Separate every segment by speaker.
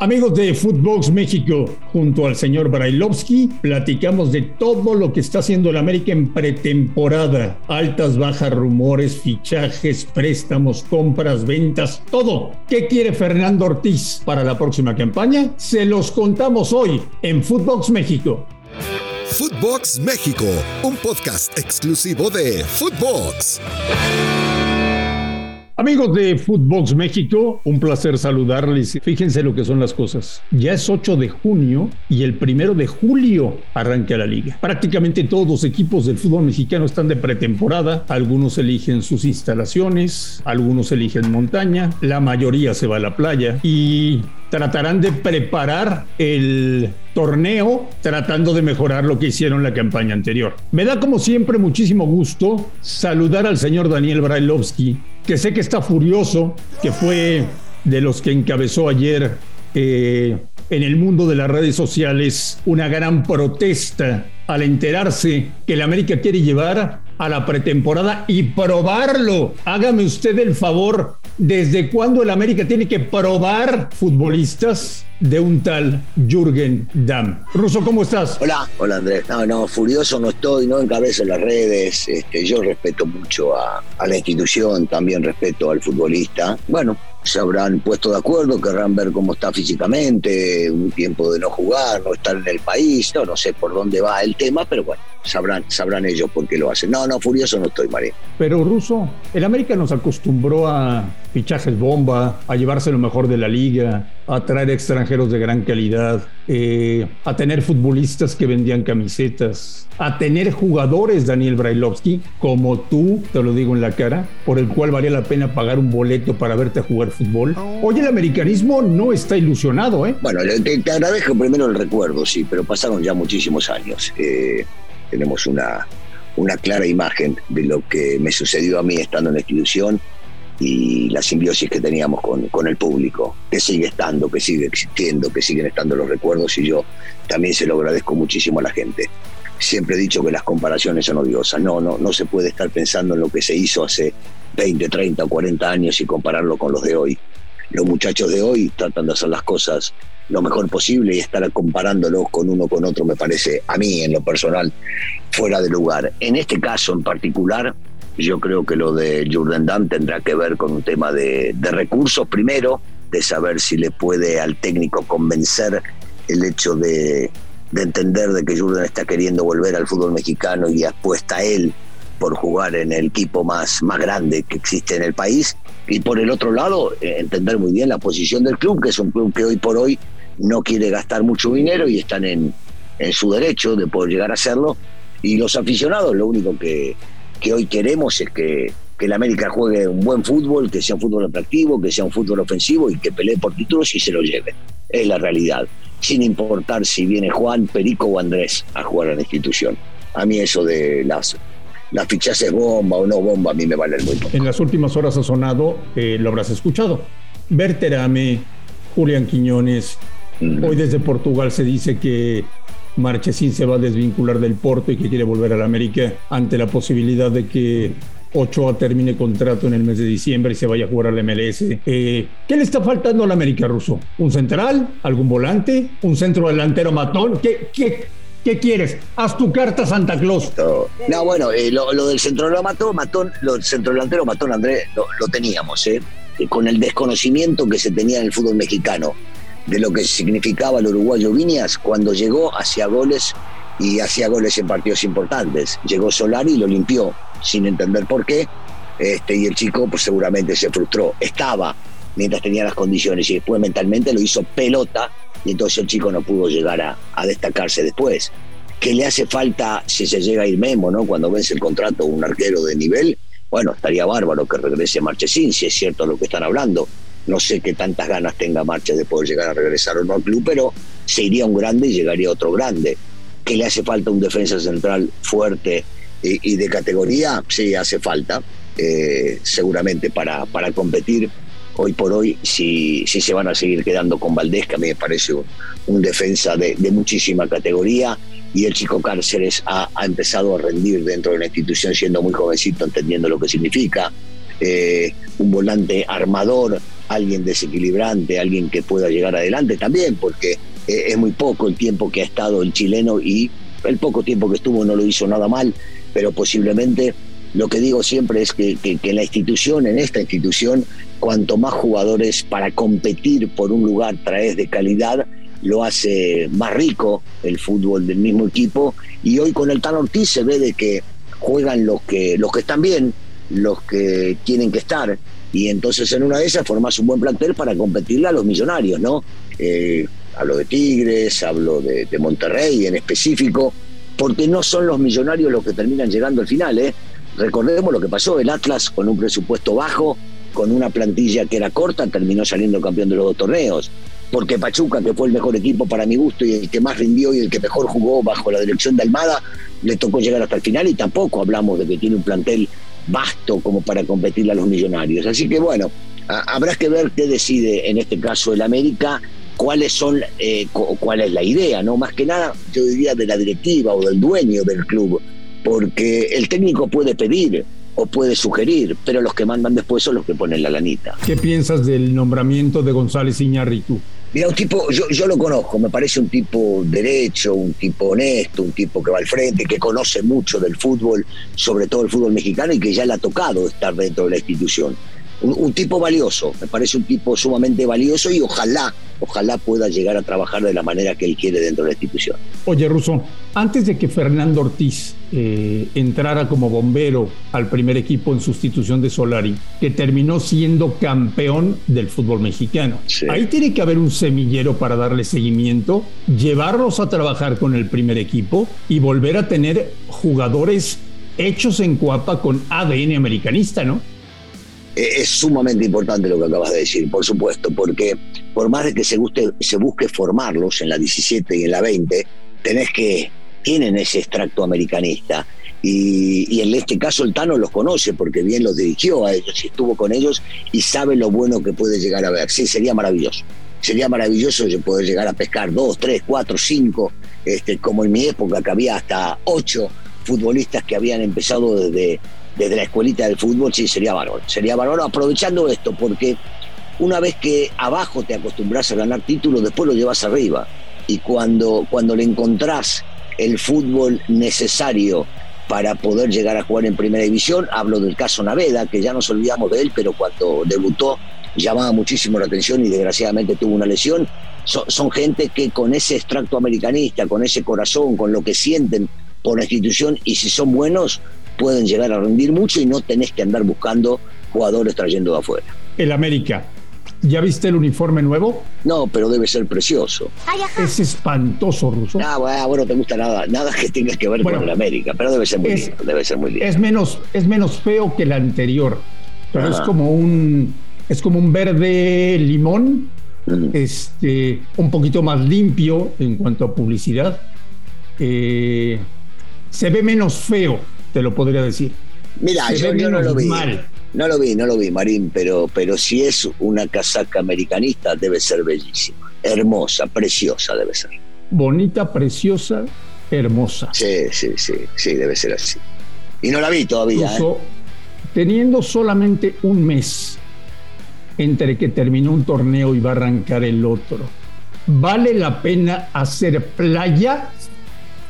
Speaker 1: Amigos de Footbox México, junto al señor Brailovsky, platicamos de todo lo que está haciendo el América en pretemporada. Altas, bajas, rumores, fichajes, préstamos, compras, ventas, todo. ¿Qué quiere Fernando Ortiz para la próxima campaña? Se los contamos hoy en Footbox México.
Speaker 2: Footbox México, un podcast exclusivo de Footbox.
Speaker 1: Amigos de Footbox México, un placer saludarles. Fíjense lo que son las cosas. Ya es 8 de junio y el primero de julio arranca la liga. Prácticamente todos los equipos del fútbol mexicano están de pretemporada. Algunos eligen sus instalaciones, algunos eligen montaña, la mayoría se va a la playa y tratarán de preparar el torneo tratando de mejorar lo que hicieron la campaña anterior. Me da como siempre muchísimo gusto saludar al señor Daniel Brailovsky, que sé que está furioso, que fue de los que encabezó ayer eh, en el mundo de las redes sociales una gran protesta al enterarse que el América quiere llevar a la pretemporada y probarlo. Hágame usted el favor, ¿desde cuándo el América tiene que probar futbolistas? de un tal Jürgen Damm. Russo, ¿cómo estás?
Speaker 3: Hola, hola Andrés. No, no, furioso no estoy, no encabezo las redes. Este, yo respeto mucho a, a la institución, también respeto al futbolista. Bueno, se habrán puesto de acuerdo, querrán ver cómo está físicamente, un tiempo de no jugar, no estar en el país, no, no sé por dónde va el tema, pero bueno, sabrán, sabrán ellos por qué lo hacen. No, no, furioso no estoy, María.
Speaker 1: Pero Russo, el América nos acostumbró a fichajes bomba, a llevarse lo mejor de la liga, a traer extranjeros de gran calidad, eh, a tener futbolistas que vendían camisetas, a tener jugadores, Daniel Brailovsky, como tú, te lo digo en la cara, por el cual valía la pena pagar un boleto para verte jugar fútbol. Hoy el americanismo no está ilusionado, ¿eh?
Speaker 3: Bueno, te, te agradezco primero el recuerdo, sí, pero pasaron ya muchísimos años. Eh, tenemos una, una clara imagen de lo que me sucedió a mí estando en la institución y la simbiosis que teníamos con, con, el público, que sigue estando, que sigue existiendo, que siguen estando los recuerdos y yo también se lo agradezco muchísimo a la gente. Siempre he dicho que las comparaciones son odiosas, no, no, no se puede estar pensando en lo que se hizo hace 20, 30 o 40 años y compararlo con los de hoy. Los muchachos de hoy tratan de hacer las cosas lo mejor posible y estar comparándolos con uno con otro me parece a mí en lo personal fuera de lugar. En este caso en particular, yo creo que lo de Jordan Damm tendrá que ver con un tema de, de recursos primero, de saber si le puede al técnico convencer el hecho de, de entender de que Jordan está queriendo volver al fútbol mexicano y apuesta a él por jugar en el equipo más, más grande que existe en el país. Y por el otro lado, eh, entender muy bien la posición del club, que es un club que hoy por hoy no quiere gastar mucho dinero y están en, en su derecho de poder llegar a hacerlo. Y los aficionados, lo único que, que hoy queremos es que, que el América juegue un buen fútbol, que sea un fútbol atractivo, que sea un fútbol ofensivo y que pelee por títulos y se lo lleve. Es la realidad, sin importar si viene Juan, Perico o Andrés a jugar a la institución. A mí eso de las, las fichajes bomba o no bomba, a mí me vale muy poco.
Speaker 1: En las últimas horas ha sonado, eh, lo habrás escuchado, Berterame, Julián Quiñones. Hoy desde Portugal se dice que Marchesín se va a desvincular del Porto y que quiere volver a la América ante la posibilidad de que Ochoa termine contrato en el mes de diciembre y se vaya a jugar al MLS. Eh, ¿Qué le está faltando al América ruso? ¿Un central? ¿Algún volante? ¿Un centro delantero matón? ¿Qué, qué, qué quieres? Haz tu carta Santa Claus.
Speaker 3: No, no bueno, eh, lo, lo, del centro delantero matón, matón, lo del centro delantero matón, Andrés, lo, lo teníamos, ¿eh? Con el desconocimiento que se tenía en el fútbol mexicano de lo que significaba el uruguayo Viñas cuando llegó hacia goles y hacía goles en partidos importantes. Llegó Solari y lo limpió sin entender por qué. Este, y el chico pues seguramente se frustró. Estaba mientras tenía las condiciones y después mentalmente lo hizo pelota y entonces el chico no pudo llegar a, destacarse después. ¿Qué le hace falta si se llega a ir Memo, ¿no? cuando vence el contrato un arquero de nivel? Bueno, estaría bárbaro que regrese Marchesín, si es cierto lo que están hablando no sé qué tantas ganas tenga Marcha de poder llegar a regresar o no al club, pero se iría un grande y llegaría otro grande. ¿Que le hace falta un defensa central fuerte y, de categoría? Sí, hace falta, eh, seguramente para, para competir. Hoy por hoy, si, si se van a seguir quedando con Valdés, que a mí me parece un, un defensa de, de, muchísima categoría, y el chico Cárceres ha, ha empezado a rendir dentro de la institución siendo muy jovencito, entendiendo lo que significa. Eh, un volante armador alguien desequilibrante, alguien que pueda llegar adelante también, porque eh, es muy poco el tiempo que ha estado el chileno y el poco tiempo que estuvo no lo hizo nada mal, pero posiblemente lo que digo siempre es que, que, la institución, en esta institución, cuanto más jugadores para competir por un lugar traes de calidad, lo hace más rico el fútbol del mismo equipo. Y hoy con el Tan Ortiz se ve de que juegan los que, los que están bien, los que tienen que estar. Y entonces en una de esas formas un buen plantel para competirle a los millonarios, ¿no? Eh, hablo de Tigres, hablo de, de, Monterrey en específico, porque no son los millonarios los que terminan llegando al final, ¿eh? Recordemos lo que pasó, el Atlas con un presupuesto bajo, con una plantilla que era corta, terminó saliendo campeón de los dos torneos. Porque Pachuca, que fue el mejor equipo para mi gusto y el que más rindió y el que mejor jugó bajo la dirección de Almada, le tocó llegar hasta el final y tampoco hablamos de que tiene un plantel vasto como para competirle a los millonarios. Así que bueno, habrá que ver qué decide en este caso el América, cuáles son, eh, cuál es la idea, ¿no? Más que nada, yo diría de la directiva o del dueño del club, porque el técnico puede pedir o puede sugerir, pero los que mandan después son los que ponen la lanita.
Speaker 1: ¿Qué piensas del nombramiento de González Iñárritu?
Speaker 3: Mira, un tipo, yo, yo lo conozco, me parece un tipo derecho, un tipo honesto, un tipo que va al frente, que conoce mucho del fútbol, sobre todo el fútbol mexicano, y que ya le ha tocado estar dentro de la institución. Un, tipo valioso, me parece un tipo sumamente valioso y ojalá, ojalá pueda llegar a trabajar de la manera que él quiere dentro de la institución.
Speaker 1: Oye, Russo, antes de que Fernando Ortiz eh, entrara como bombero al primer equipo en sustitución de Solari, que terminó siendo campeón del fútbol mexicano, ahí tiene que haber un semillero para darle seguimiento, llevarlos a trabajar con el primer equipo y volver a tener jugadores hechos en Cuapa con ADN americanista, ¿no?
Speaker 3: Eh, es sumamente importante lo que acabas de decir, por supuesto, porque por más de que se, guste, se busque formarlos en la 17 y en la 20, tenés que, tienen ese extracto americanista. Y, en este caso el Tano los conoce porque bien los dirigió a ellos y estuvo con ellos y sabe lo bueno que puede llegar a ver. Sí, sería maravilloso. Sería maravilloso poder llegar a pescar dos, tres, cuatro, cinco, este, como en mi época que había hasta ocho futbolistas que habían empezado desde, desde la escuelita del fútbol, sí, sería valor. Sería valor aprovechando esto, porque una vez que abajo te acostumbras a ganar títulos, después lo llevas arriba. Y cuando, cuando le encontrás el fútbol necesario para poder llegar a jugar en primera división, hablo del caso Naveda, que ya nos olvidamos de él, pero cuando debutó llamaba muchísimo la atención y desgraciadamente tuvo una lesión. son gente que con ese extracto americanista, con ese corazón, con lo que sienten por la institución y si son buenos, pueden llegar a rendir mucho y no tenés que andar buscando jugadores trayendo de afuera.
Speaker 1: El América. ¿Ya viste el uniforme nuevo?
Speaker 3: No, pero debe ser precioso.
Speaker 1: Es espantoso, Ruso.
Speaker 3: Ah, bueno, no te gusta nada, nada que tenga que ver con el América, pero debe ser muy lindo, debe ser muy lindo.
Speaker 1: Es menos, es menos feo que el anterior, pero es como un, es como un verde limón, mm. este, un poquito más limpio en cuanto a publicidad. Eh, se ve menos feo te lo podría decir.
Speaker 3: Mira, yo, no lo vi. No lo vi, no lo vi, Marín, pero, pero si es una casaca americanista, debe ser bellísima. Hermosa, preciosa debe ser.
Speaker 1: Bonita, preciosa, hermosa.
Speaker 3: Sí, sí, sí, sí, debe ser así. Y no la vi todavía. ¿eh?
Speaker 1: Teniendo solamente un mes entre que terminó un torneo y va a arrancar el otro, ¿vale la pena hacer playa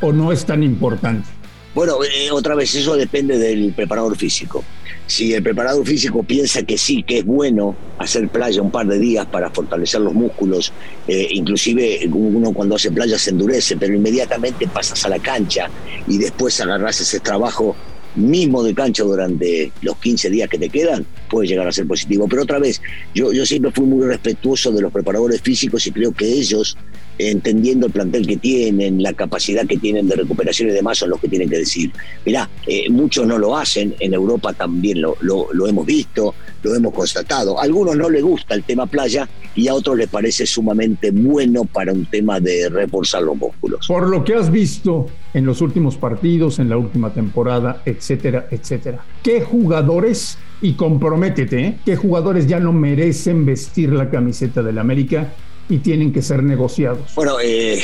Speaker 1: o no es tan importante?
Speaker 3: Bueno, eh, otra vez, eso depende del preparador físico. Si el preparador físico piensa que sí, que es bueno hacer playa un par de días para fortalecer los músculos, eh, inclusive uno cuando hace playa se endurece, pero inmediatamente pasas a la cancha y después agarras ese trabajo mismo de cancha durante los 15 días que te quedan, puede llegar a ser positivo. Pero otra vez, yo, yo siempre fui muy respetuoso de los preparadores físicos y creo que ellos entendiendo el plantel que tienen, la capacidad que tienen de recuperación y demás, son los que tienen que decir. Mirá, eh, muchos no lo hacen, en Europa también lo, lo, hemos visto, lo hemos constatado. A algunos no les gusta el tema playa y a otros les parece sumamente bueno para un tema de reforzar los músculos.
Speaker 1: Por lo que has visto en los últimos partidos, en la última temporada, etcétera, etcétera. ¿Qué jugadores, y comprométete, ¿eh? qué jugadores ya no merecen vestir la camiseta del América y tienen que ser negociados.
Speaker 3: Bueno, eh,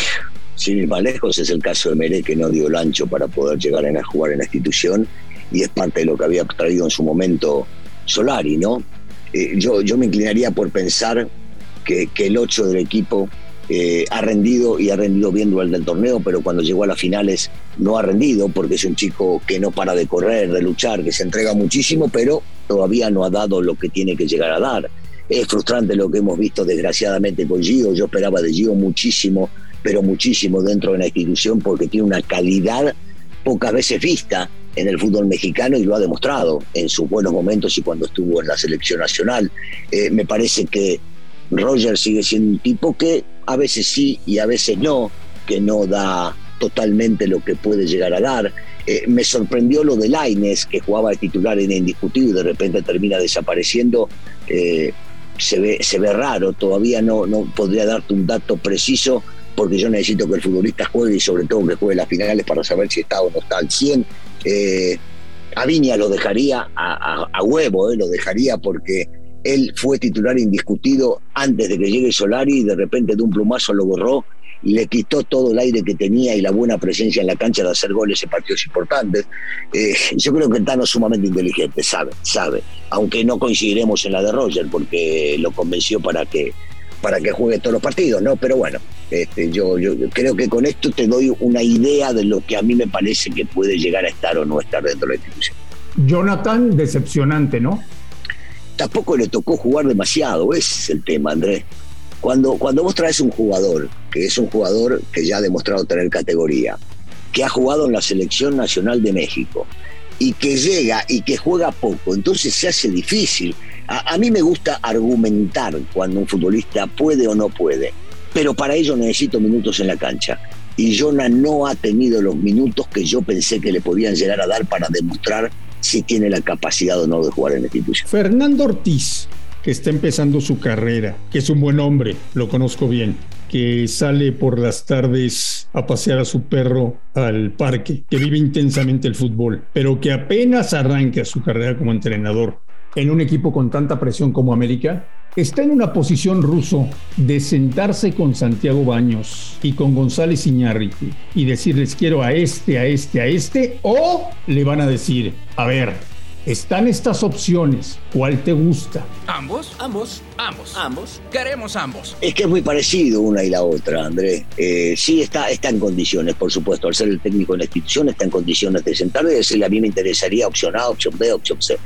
Speaker 3: sin ir más lejos, es el caso de Meré que no dio el ancho para poder llegar a jugar en la institución y es parte de lo que había traído en su momento Solari, ¿no? eh, yo, yo me inclinaría por pensar que, el 8 del equipo eh, ha rendido y ha rendido bien durante el torneo, pero cuando llegó a las finales no ha rendido porque es un chico que no para de correr, de luchar, que se entrega muchísimo, pero todavía no ha dado lo que tiene que llegar a dar. Es frustrante lo que hemos visto desgraciadamente con Gio. Yo esperaba de Gio muchísimo, pero muchísimo dentro de la institución porque tiene una calidad pocas veces vista en el fútbol mexicano y lo ha demostrado en sus buenos momentos y cuando estuvo en la selección nacional. Eh, me parece que Roger sigue siendo un tipo que a veces sí y a veces no, que no da totalmente lo que puede llegar a dar. Eh, me sorprendió lo de Laines, que jugaba de titular en indiscutido y de repente termina desapareciendo. Eh, se, ve, se ve raro, todavía no, no podría darte un dato preciso porque yo necesito que el futbolista juegue y sobre todo que juegue las finales para saber si está o no está al 100. Eh, a Viña lo dejaría a, huevo, lo dejaría porque él fue titular indiscutido antes de que llegue Solari y de repente de un plumazo lo borró le quitó todo el aire que tenía y la buena presencia en la cancha de hacer goles en partidos importantes. Eh, yo creo que Tano es sumamente inteligente, sabe, sabe, aunque no coincidiremos en la de Roger porque lo convenció para que para que juegue todos los partidos, ¿no? Pero bueno, este, yo, yo creo que con esto te doy una idea de lo que a mí me parece que puede llegar a estar o no estar dentro de la institución.
Speaker 1: Jonathan, decepcionante, ¿no?
Speaker 3: Tampoco le tocó jugar demasiado, ese es el tema, Andrés. Cuando, cuando vos traes un jugador, que es un jugador que ya ha demostrado tener categoría, que ha jugado en la selección nacional de México, y que llega y que juega poco, entonces se hace difícil. A, mí me gusta argumentar cuando un futbolista puede o no puede, pero para ello necesito minutos en la cancha. Y Jonah no ha tenido los minutos que yo pensé que le podían llegar a dar para demostrar si tiene la capacidad o no de jugar en la institución.
Speaker 1: Fernando Ortiz, que está empezando su carrera, que es un buen hombre, lo conozco bien, que sale por las tardes a pasear a su perro al parque, que vive intensamente el fútbol, pero que apenas arranca su carrera como entrenador en un equipo con tanta presión como América, está en una posición ruso de sentarse con Santiago Baños y con González Iñárritu y decirles quiero a este, a este, a este, o le van a decir, a ver, están estas opciones. ¿Cuál te gusta?
Speaker 4: Ambos, ambos, ambos, ambos. Queremos ambos.
Speaker 3: Es que es muy parecido una y la otra, Andrés. Eh, sí, está, está en condiciones, por supuesto. Al ser el técnico de la institución, está en condiciones de sentarse y decirle a mí me interesaría opción A, opción B, opción C.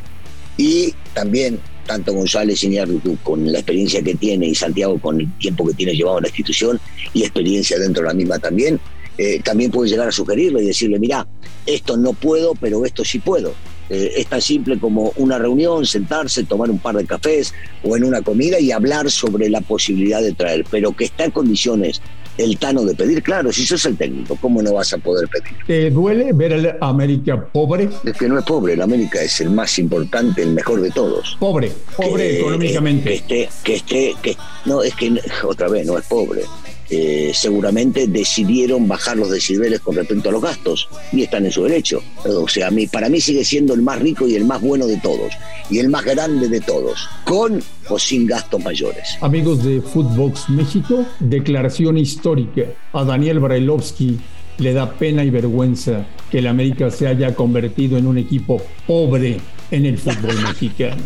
Speaker 3: Y también, tanto González Iñárritu, con la experiencia que tiene, y Santiago, con el tiempo que tiene llevado en la institución y experiencia dentro de la misma también, eh, también puede llegar a sugerirle y decirle, mira, esto no puedo, pero esto sí puedo. Eh, es tan simple como una reunión, sentarse, tomar un par de cafés o en una comida y hablar sobre la posibilidad de traer, pero que está en condiciones el Tano de pedir, claro, si sos el técnico, ¿cómo no vas a poder pedir?
Speaker 1: ¿Te duele ver al América pobre?
Speaker 3: Es que no es pobre, el América es el más importante, el mejor de todos.
Speaker 1: Pobre, pobre económicamente.
Speaker 3: Que esté, que esté, que no, es que otra vez no es pobre eh, seguramente decidieron bajar los decibeles con respecto a los gastos y están en su derecho. O sea, para mí sigue siendo el más rico y el más bueno de todos y el más grande de todos, con o sin gastos mayores.
Speaker 1: Amigos de Footbox México, declaración histórica. A Daniel Brailovsky le da pena y vergüenza que el América se haya convertido en un equipo pobre en el fútbol mexicano.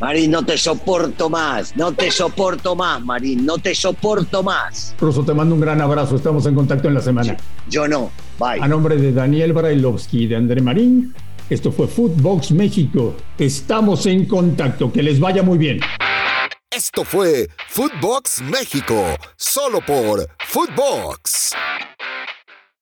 Speaker 3: Marín, no te soporto más, no te soporto más, Marín, no te soporto más.
Speaker 1: Ruso, te mando un gran abrazo, estamos en contacto en la semana.
Speaker 3: Yo no, bye.
Speaker 1: A nombre de Daniel Brailovsky y de André Marín, esto fue Footbox México. Estamos en contacto, que les vaya muy bien.
Speaker 2: Esto fue Footbox México, solo por Footbox.